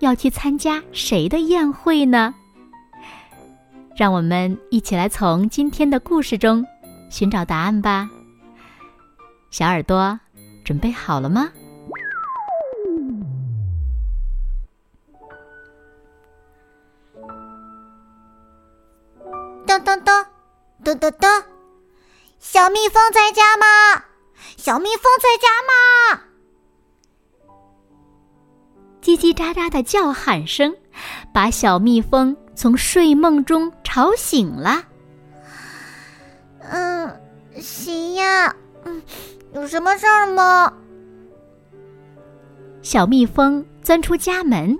要去参加谁的宴会呢？让我们一起来从今天的故事中寻找答案吧。小耳朵准备好了吗？噔噔噔，噔噔噔，小蜜蜂在家吗？小蜜蜂在家吗？叽叽喳喳的叫喊声，把小蜜蜂从睡梦中吵醒了。嗯，行呀？嗯，有什么事儿吗？小蜜蜂钻出家门，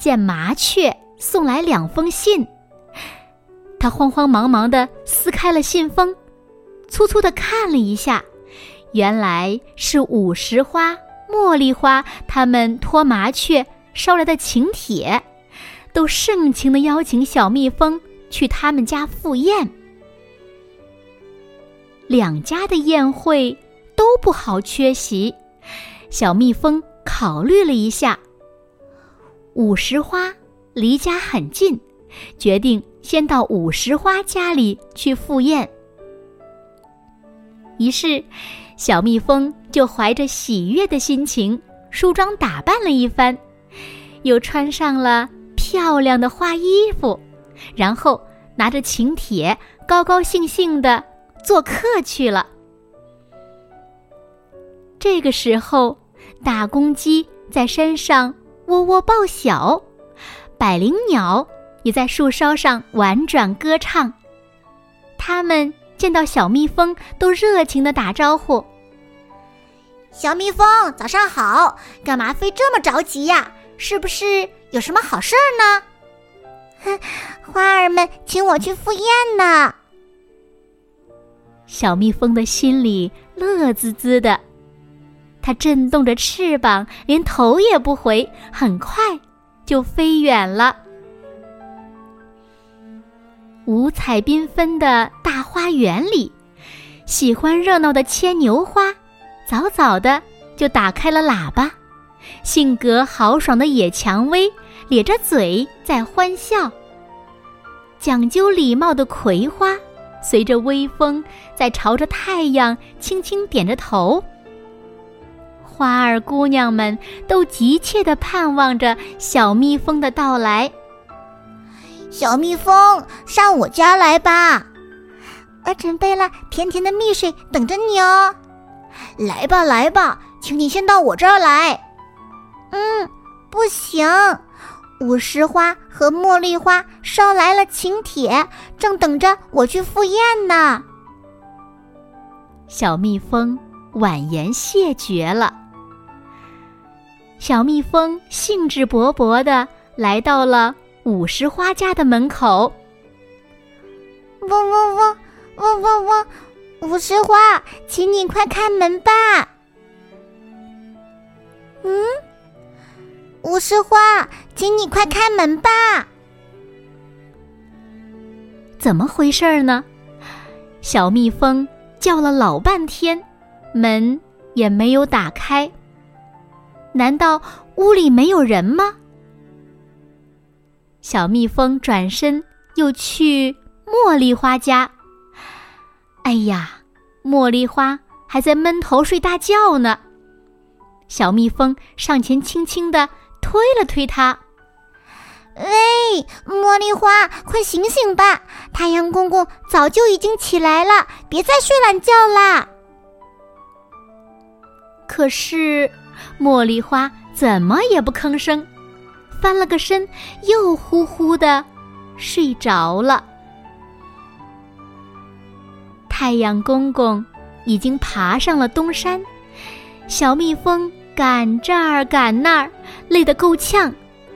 见麻雀送来两封信，它慌慌忙忙的撕开了信封，粗粗的看了一下，原来是五十花。茉莉花他们托麻雀捎来的请帖，都盛情的邀请小蜜蜂去他们家赴宴。两家的宴会都不好缺席，小蜜蜂考虑了一下，五十花离家很近，决定先到五十花家里去赴宴。于是。小蜜蜂就怀着喜悦的心情梳妆打扮了一番，又穿上了漂亮的花衣服，然后拿着请帖，高高兴兴的做客去了。这个时候，大公鸡在山上喔喔报晓，百灵鸟也在树梢上婉转歌唱。它们见到小蜜蜂，都热情地打招呼。小蜜蜂，早上好！干嘛飞这么着急呀？是不是有什么好事儿呢？哼，花儿们请我去赴宴呢。小蜜蜂的心里乐滋滋的，它震动着翅膀，连头也不回，很快就飞远了。五彩缤纷的大花园里，喜欢热闹的牵牛花。早早的就打开了喇叭，性格豪爽的野蔷薇咧着嘴在欢笑。讲究礼貌的葵花随着微风在朝着太阳轻轻点着头。花儿姑娘们都急切的盼望着小蜜蜂的到来。小蜜蜂，上我家来吧，我准备了甜甜的蜜水等着你哦。来吧，来吧，请你先到我这儿来。嗯，不行，五十花和茉莉花捎来了请帖，正等着我去赴宴呢。小蜜蜂婉言谢绝了。小蜜蜂兴致勃勃的来到了五十花家的门口。嗡嗡嗡，嗡嗡嗡。五十花，请你快开门吧。嗯，五十花，请你快开门吧。怎么回事呢？小蜜蜂叫了老半天，门也没有打开。难道屋里没有人吗？小蜜蜂转身又去茉莉花家。哎呀，茉莉花还在闷头睡大觉呢。小蜜蜂上前轻轻的推了推它：“喂，茉莉花，快醒醒吧！太阳公公早就已经起来了，别再睡懒觉啦。”可是，茉莉花怎么也不吭声，翻了个身，又呼呼的睡着了。太阳公公已经爬上了东山，小蜜蜂赶这儿赶那儿，累得够呛，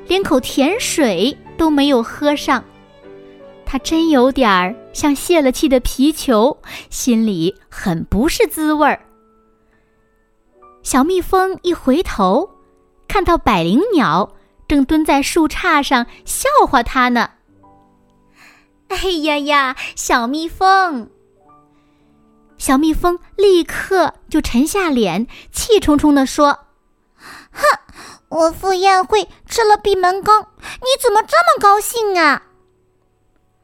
连口甜水都没有喝上。它真有点儿像泄了气的皮球，心里很不是滋味儿。小蜜蜂一回头，看到百灵鸟正蹲在树杈上笑话它呢。哎呀呀，小蜜蜂！小蜜蜂立刻就沉下脸，气冲冲地说：“哼，我赴宴会吃了闭门羹，你怎么这么高兴啊？”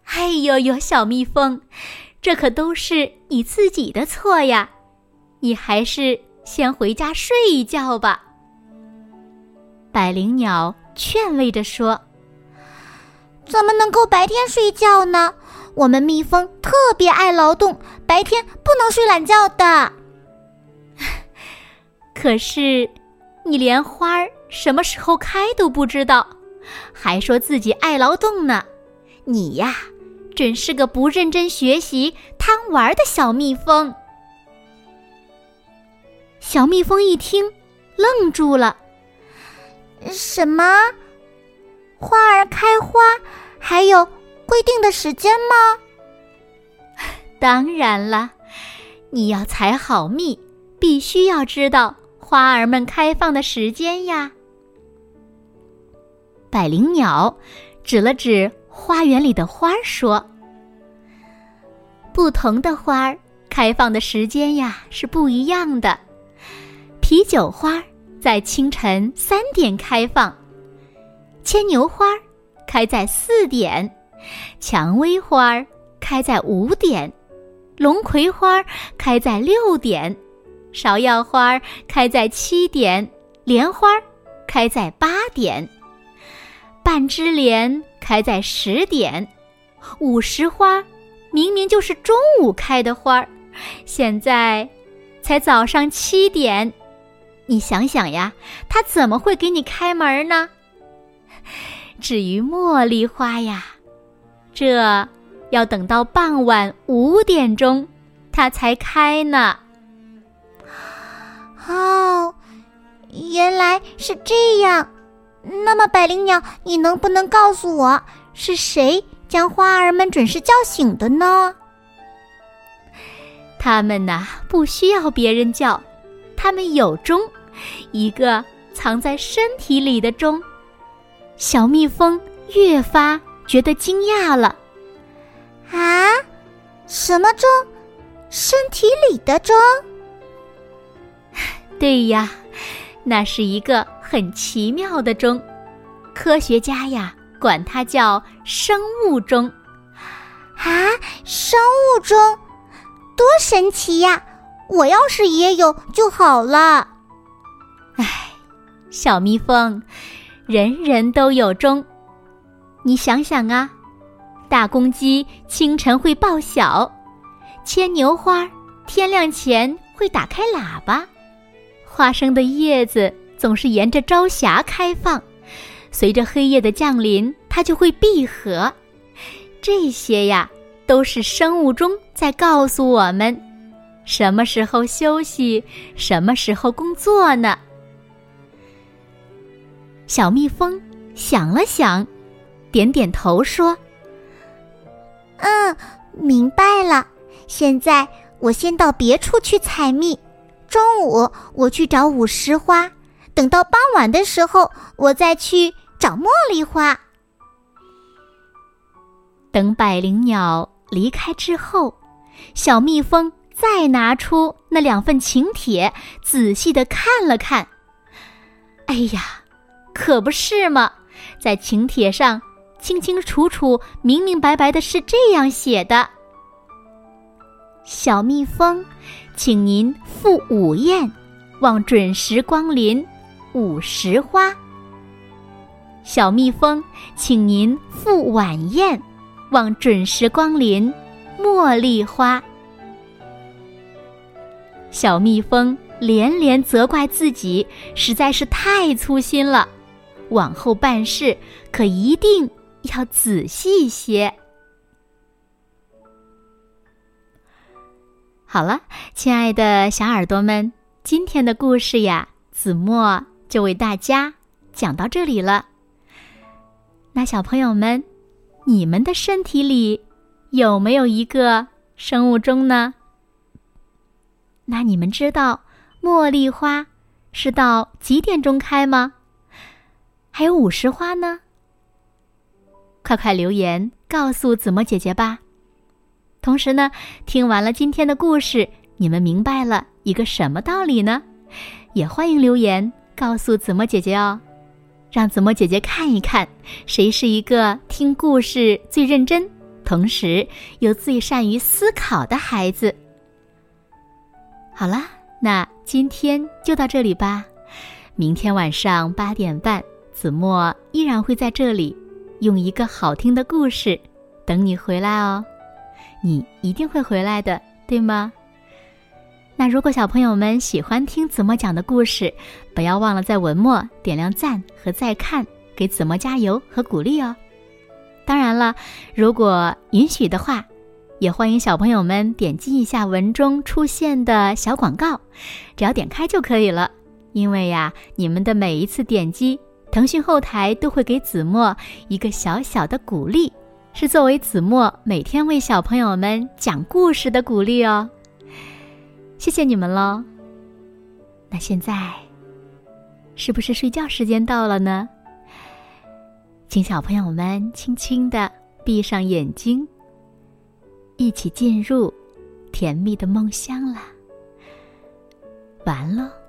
哎呦呦，小蜜蜂，这可都是你自己的错呀！你还是先回家睡一觉吧。百灵鸟劝慰着说：“怎么能够白天睡觉呢？我们蜜蜂特别爱劳动，白天不能睡懒觉的。”可是，你连花儿什么时候开都不知道，还说自己爱劳动呢？你呀！准是个不认真学习、贪玩的小蜜蜂。小蜜蜂一听，愣住了。什么？花儿开花还有规定的时间吗？当然了，你要采好蜜，必须要知道花儿们开放的时间呀。百灵鸟指了指。花园里的花儿说：“不同的花儿开放的时间呀是不一样的。啤酒花在清晨三点开放，牵牛花开在四点，蔷薇花开在五点，龙葵花开在六点，芍药花开在七点，莲花开在八点，半枝莲。”开在十点，午时花明明就是中午开的花儿，现在才早上七点，你想想呀，它怎么会给你开门呢？至于茉莉花呀，这要等到傍晚五点钟，它才开呢。哦，原来是这样。那么，百灵鸟，你能不能告诉我，是谁将花儿们准时叫醒的呢？他们呐，不需要别人叫，他们有钟，一个藏在身体里的钟。小蜜蜂越发觉得惊讶了。啊，什么钟？身体里的钟？对呀，那是一个。很奇妙的钟，科学家呀管它叫生物钟。啊，生物钟，多神奇呀！我要是也有就好了。唉，小蜜蜂，人人都有钟。你想想啊，大公鸡清晨会报晓，牵牛花天亮前会打开喇叭，花生的叶子。总是沿着朝霞开放，随着黑夜的降临，它就会闭合。这些呀，都是生物钟在告诉我们，什么时候休息，什么时候工作呢？小蜜蜂想了想，点点头说：“嗯，明白了。现在我先到别处去采蜜，中午我去找五十花。”等到傍晚的时候，我再去找茉莉花。等百灵鸟离开之后，小蜜蜂再拿出那两份请帖，仔细的看了看。哎呀，可不是嘛！在请帖上清清楚楚、明明白白的是这样写的：“小蜜蜂，请您赴午宴，望准时光临。”午时花，小蜜蜂，请您赴晚宴，望准时光临。茉莉花，小蜜蜂连连责怪自己，实在是太粗心了，往后办事可一定要仔细些。好了，亲爱的小耳朵们，今天的故事呀，子墨。就为大家讲到这里了。那小朋友们，你们的身体里有没有一个生物钟呢？那你们知道茉莉花是到几点钟开吗？还有午时花呢？快快留言告诉子墨姐姐吧。同时呢，听完了今天的故事，你们明白了一个什么道理呢？也欢迎留言告诉子墨姐姐哦。让子墨姐姐看一看，谁是一个听故事最认真，同时又最善于思考的孩子。好啦，那今天就到这里吧。明天晚上八点半，子墨依然会在这里，用一个好听的故事等你回来哦。你一定会回来的，对吗？那如果小朋友们喜欢听子墨讲的故事，不要忘了在文末点亮赞和再看，给子墨加油和鼓励哦。当然了，如果允许的话，也欢迎小朋友们点击一下文中出现的小广告，只要点开就可以了。因为呀，你们的每一次点击，腾讯后台都会给子墨一个小小的鼓励，是作为子墨每天为小朋友们讲故事的鼓励哦。谢谢你们喽。那现在，是不是睡觉时间到了呢？请小朋友们轻轻的闭上眼睛，一起进入甜蜜的梦乡啦。完了。